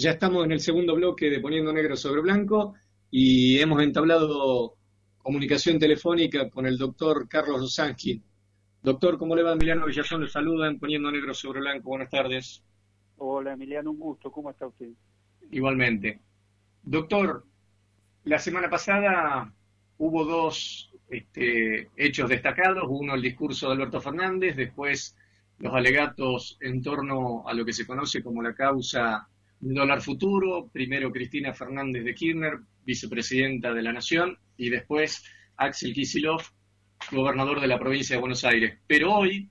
Ya estamos en el segundo bloque de Poniendo Negro sobre Blanco y hemos entablado comunicación telefónica con el doctor Carlos Rosansky. Doctor, ¿cómo le va? Emiliano Villazón le saluda en Poniendo Negro sobre Blanco. Buenas tardes. Hola Emiliano, un gusto. ¿Cómo está usted? Igualmente. Doctor, la semana pasada hubo dos este, hechos destacados. Uno, el discurso de Alberto Fernández, después los alegatos en torno a lo que se conoce como la causa dólar futuro. Primero Cristina Fernández de Kirchner, vicepresidenta de la Nación, y después Axel Kisilov, gobernador de la provincia de Buenos Aires. Pero hoy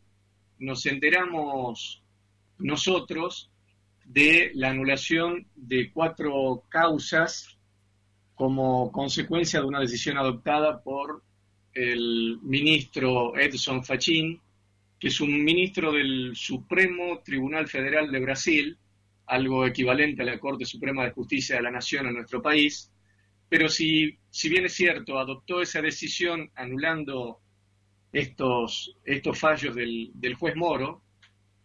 nos enteramos nosotros de la anulación de cuatro causas como consecuencia de una decisión adoptada por el ministro Edson Fachin, que es un ministro del Supremo Tribunal Federal de Brasil, algo equivalente a la Corte Suprema de Justicia de la Nación en nuestro país, pero si, si bien es cierto, adoptó esa decisión anulando estos, estos fallos del, del juez Moro,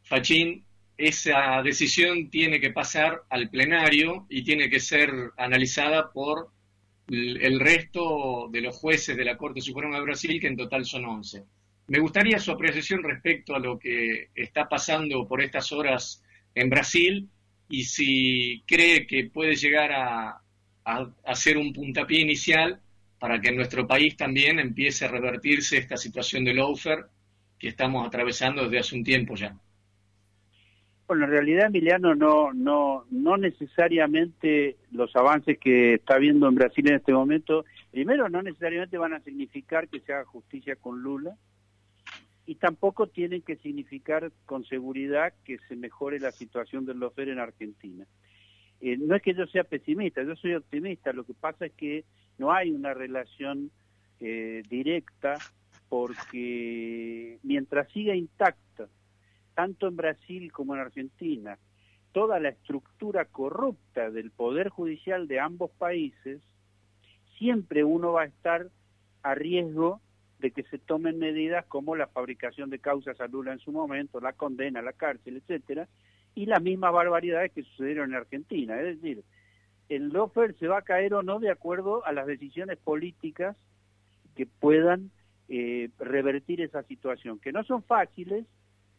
Fachin esa decisión tiene que pasar al plenario y tiene que ser analizada por el resto de los jueces de la Corte Suprema de Brasil, que en total son 11. Me gustaría su apreciación respecto a lo que está pasando por estas horas en Brasil y si cree que puede llegar a, ser un puntapié inicial para que en nuestro país también empiece a revertirse esta situación del lawfare que estamos atravesando desde hace un tiempo ya. Bueno, en realidad, Emiliano, no, no, no necesariamente los avances que está habiendo en Brasil en este momento, primero, no necesariamente van a significar que se haga justicia con Lula, y tampoco tienen que significar con seguridad que se mejore la situación del lofer en Argentina. Eh, no es que yo sea pesimista, yo soy optimista, lo que pasa es que no hay una relación eh, directa porque mientras siga intacta tanto en Brasil como en Argentina, toda la estructura corrupta del poder judicial de ambos países, siempre uno va a estar a riesgo de que se tomen medidas como la fabricación de causas a Lula en su momento, la condena, la cárcel, etcétera, y las mismas barbaridades que sucedieron en Argentina. Es decir, el lofer se va a caer o no de acuerdo a las decisiones políticas que puedan eh, revertir esa situación, que no son fáciles,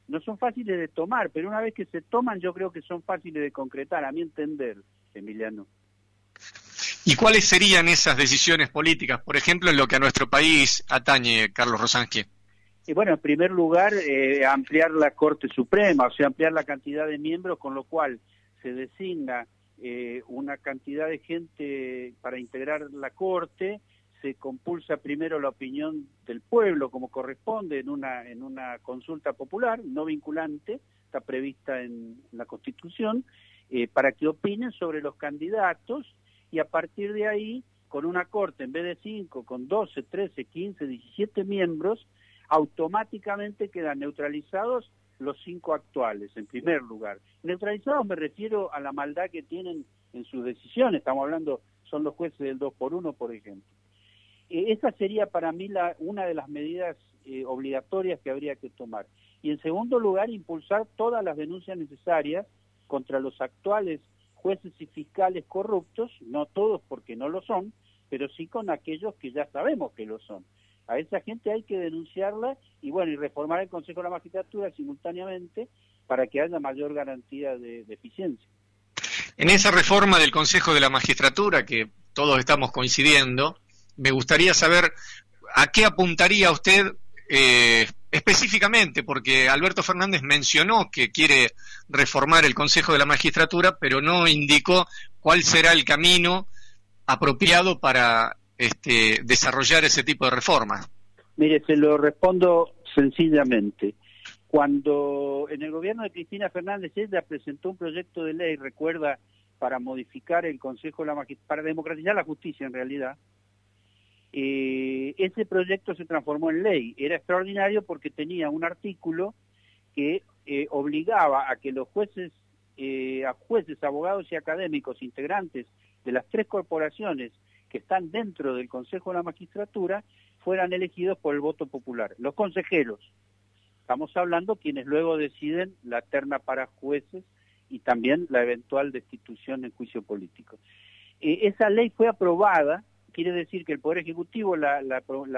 no son fáciles de tomar, pero una vez que se toman yo creo que son fáciles de concretar, a mi entender, Emiliano. ¿Y cuáles serían esas decisiones políticas, por ejemplo, en lo que a nuestro país atañe, Carlos Rosángel? Y bueno, en primer lugar, eh, ampliar la Corte Suprema, o sea, ampliar la cantidad de miembros, con lo cual se designa eh, una cantidad de gente para integrar la Corte, se compulsa primero la opinión del pueblo como corresponde en una, en una consulta popular, no vinculante, está prevista en, la Constitución, eh, para que opinen sobre los candidatos y a partir de ahí, con una corte en vez de 5, con 12, 13, 15, 17 miembros, automáticamente quedan neutralizados los cinco actuales, en primer lugar. Neutralizados me refiero a la maldad que tienen en sus decisiones, estamos hablando, son los jueces del 2 por 1, por ejemplo. Eh, esa sería para mí la, una de las medidas eh, obligatorias que habría que tomar. Y en segundo lugar, impulsar todas las denuncias necesarias contra los actuales jueces y fiscales corruptos, no todos porque no lo son, pero sí con aquellos que ya sabemos que lo son. A esa gente hay que denunciarla y bueno, y reformar el Consejo de la Magistratura simultáneamente para que haya mayor garantía de, eficiencia. En esa reforma del Consejo de la Magistratura, que todos estamos coincidiendo, me gustaría saber a qué apuntaría usted eh, específicamente, porque Alberto Fernández mencionó que quiere reformar el Consejo de la Magistratura, pero no indicó cuál será el camino apropiado para este, desarrollar ese tipo de reformas. Mire, se lo respondo sencillamente. Cuando en el gobierno de Cristina Fernández ella presentó un proyecto de ley, recuerda, para modificar el Consejo de la Magistratura, para democratizar la justicia en realidad, eh, ese proyecto se transformó en ley. Era extraordinario porque tenía un artículo que eh, obligaba a que los jueces, eh, a jueces, abogados y académicos integrantes de las tres corporaciones que están dentro del Consejo de la Magistratura fueran elegidos por el voto popular. Los consejeros, estamos hablando quienes luego deciden la terna para jueces y también la eventual destitución en juicio político. Eh, esa ley fue aprobada, quiere decir que el Poder Ejecutivo la,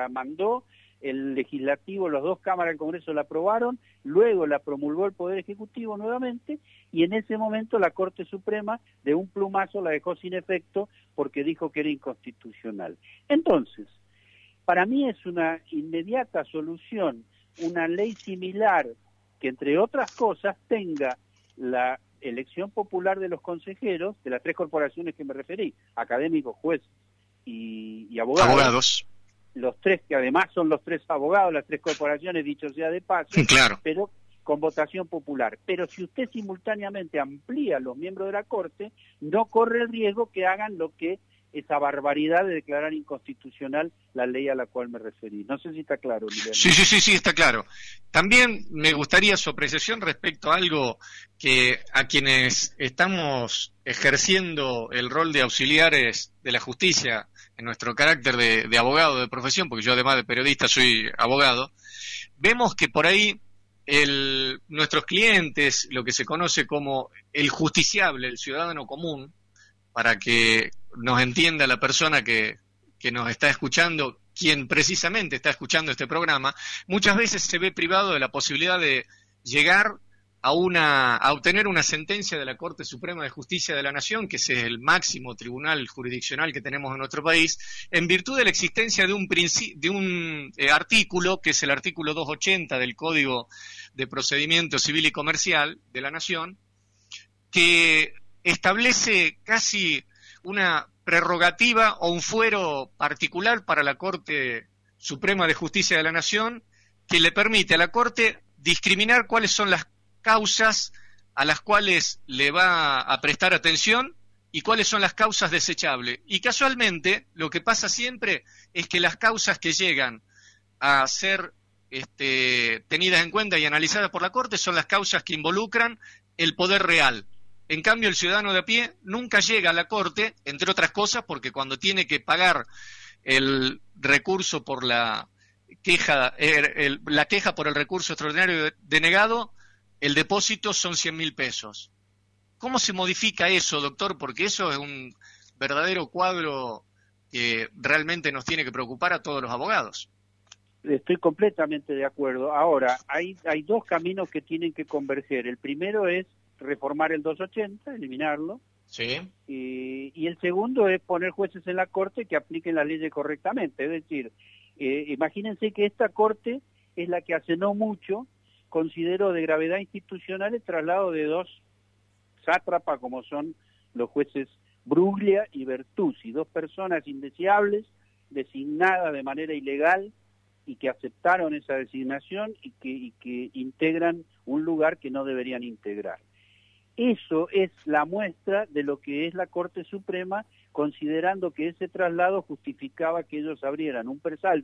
mandó, el legislativo, las dos cámaras del Congreso la aprobaron, luego la promulgó el Poder Ejecutivo nuevamente y en ese momento la Corte Suprema de un plumazo la dejó sin efecto porque dijo que era inconstitucional. Entonces, para mí es una inmediata solución una ley similar que entre otras cosas tenga la elección popular de los consejeros de las tres corporaciones que me referí, académicos, jueces y, abogados. abogados los tres, que además son los tres abogados, las tres corporaciones, dicho sea de paso, claro. pero con votación popular. Pero si usted simultáneamente amplía los miembros de la Corte, no corre el riesgo que hagan lo que esa barbaridad de declarar inconstitucional la ley a la cual me referí. No sé si está claro. Sí, sí, sí, sí, está claro. También me gustaría su apreciación respecto a algo que a quienes estamos ejerciendo el rol de auxiliares de la justicia en nuestro carácter de, abogado de profesión, porque yo además de periodista soy abogado, vemos que por ahí el, nuestros clientes, lo que se conoce como el justiciable, el ciudadano común, para que nos entienda la persona que, que nos está escuchando, quien precisamente está escuchando este programa, muchas veces se ve privado de la posibilidad de llegar a, una, a obtener una sentencia de la Corte Suprema de Justicia de la Nación, que es el máximo tribunal jurisdiccional que tenemos en nuestro país, en virtud de la existencia de un, de un eh, artículo, que es el artículo 280 del Código de Procedimiento Civil y Comercial de la Nación, que establece casi una prerrogativa o un fuero particular para la Corte Suprema de Justicia de la Nación que le permite a la Corte discriminar cuáles son las causas a las cuales le va a prestar atención y cuáles son las causas desechables. Y casualmente lo que pasa siempre es que las causas que llegan a ser este, tenidas en cuenta y analizadas por la Corte son las causas que involucran el poder real, en cambio, el ciudadano de a pie nunca llega a la Corte, entre otras cosas, porque cuando tiene que pagar el recurso por la queja, er, la queja por el recurso extraordinario denegado, el depósito son 100 mil pesos. ¿Cómo se modifica eso, doctor? Porque eso es un verdadero cuadro que realmente nos tiene que preocupar a todos los abogados. Estoy completamente de acuerdo. Ahora, hay, hay dos caminos que tienen que converger. El primero es reformar el 280, eliminarlo. Sí. Y, el segundo es poner jueces en la Corte que apliquen la ley correctamente. Es decir, eh, imagínense que esta Corte es la que hace no mucho consideró de gravedad institucional el traslado de dos sátrapas como son los jueces Bruglia y Bertuzzi, dos personas indeseables, designadas de manera ilegal y que aceptaron esa designación y que, y que integran un lugar que no deberían integrar. Eso es la muestra de lo que es la Corte Suprema, considerando que ese traslado justificaba que ellos abrieran un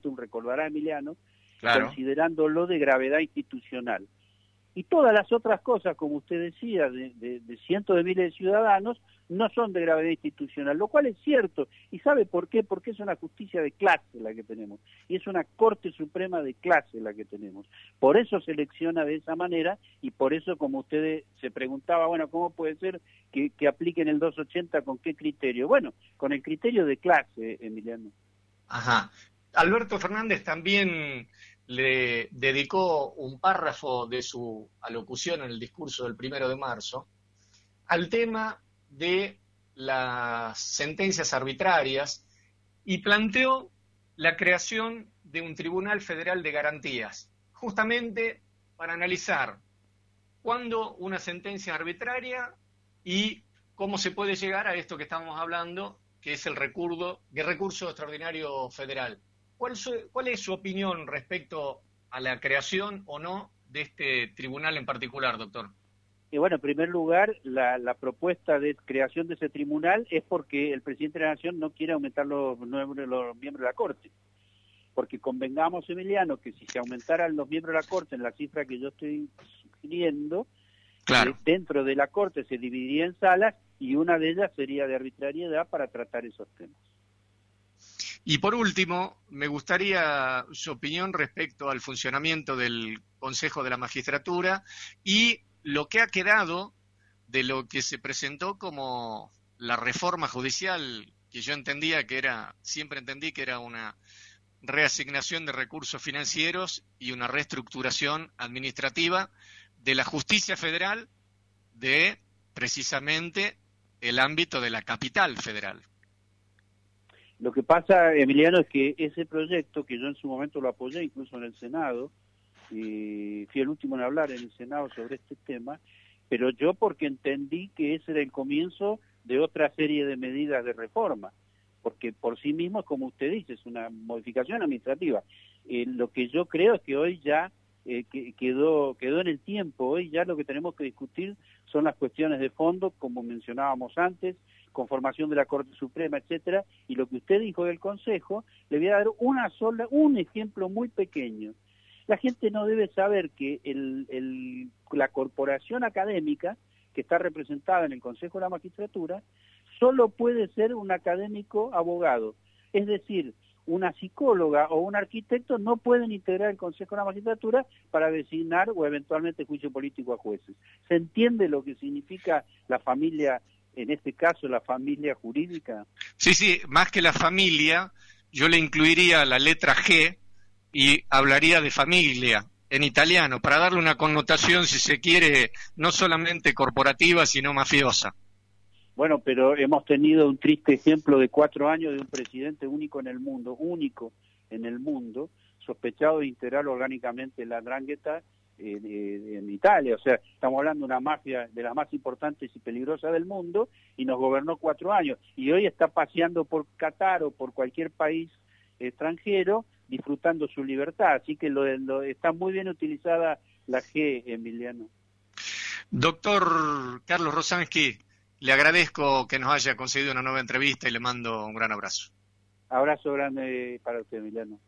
un recordará Emiliano, considerándolo de gravedad institucional. Y todas las otras cosas, como usted decía, de, cientos de miles de ciudadanos, no son de gravedad institucional, lo cual es cierto. ¿Y sabe por qué? Porque es una justicia de clase la que tenemos. Y es una Corte Suprema de clase la que tenemos. Por eso selecciona de esa manera y por eso, como usted se preguntaba, bueno, ¿cómo puede ser que, que apliquen el 280? ¿Con qué criterio? Bueno, con el criterio de clase, Emiliano. Ajá. Alberto Fernández también le dedicó un párrafo de su alocución en el discurso del primero de marzo al tema de las sentencias arbitrarias y planteó la creación de un Tribunal Federal de Garantías, justamente para analizar cuándo una sentencia arbitraria y cómo se puede llegar a esto que estamos hablando, que es el recurso, el recurso extraordinario federal. ¿Cuál, es su opinión respecto a la creación o no de este tribunal en particular, doctor? Y bueno, en primer lugar, la, propuesta de creación de ese tribunal es porque el presidente de la Nación no quiere aumentar los, los miembros de la Corte. Porque convengamos, Emiliano, que si se aumentaran los miembros de la Corte en la cifra que yo estoy sugiriendo, eh, dentro de la Corte se dividiría en salas y una de ellas sería de arbitrariedad para tratar esos temas. Y por último, me gustaría su opinión respecto al funcionamiento del Consejo de la Magistratura y lo que ha quedado de lo que se presentó como la reforma judicial, que yo entendía que era, siempre entendí que era una reasignación de recursos financieros y una reestructuración administrativa de la justicia federal de precisamente el ámbito de la capital federal. Lo que pasa, Emiliano, es que ese proyecto, que yo en su momento lo apoyé incluso en el Senado, y fui el último en hablar en el Senado sobre este tema, pero yo porque entendí que ese era el comienzo de otra serie de medidas de reforma, porque por sí mismo, como usted dice, es una modificación administrativa. Eh, lo que yo creo es que hoy ya eh, quedó, quedó en el tiempo, hoy ya lo que tenemos que discutir son las cuestiones de fondo, como mencionábamos antes, conformación de la Corte Suprema, etcétera, y lo que usted dijo del Consejo, le voy a dar una sola, un ejemplo muy pequeño. La gente no debe saber que la corporación académica que está representada en el Consejo de la Magistratura solo puede ser un académico abogado. Es decir, una psicóloga o un arquitecto no pueden integrar el Consejo de la Magistratura para designar o eventualmente juicio político a jueces. ¿Se entiende lo que significa la familia, en este caso la familia jurídica? Sí, sí, más que la familia, yo le incluiría la letra G, y hablaría de familia en italiano, para darle una connotación, si se quiere, no solamente corporativa, sino mafiosa. Bueno, pero hemos tenido un triste ejemplo de cuatro años de un presidente único en el mundo, único en el mundo, sospechado de integrar orgánicamente la drangheta eh, en Italia. O sea, estamos hablando de una mafia de las más importantes y peligrosas del mundo y nos gobernó cuatro años. Y hoy está paseando por Qatar o por cualquier país extranjero disfrutando su libertad. Así que lo, está muy bien utilizada la G, Emiliano. Doctor Carlos Rosansky, le agradezco que nos haya concedido una nueva entrevista y le mando un gran abrazo. Abrazo grande para usted, Emiliano.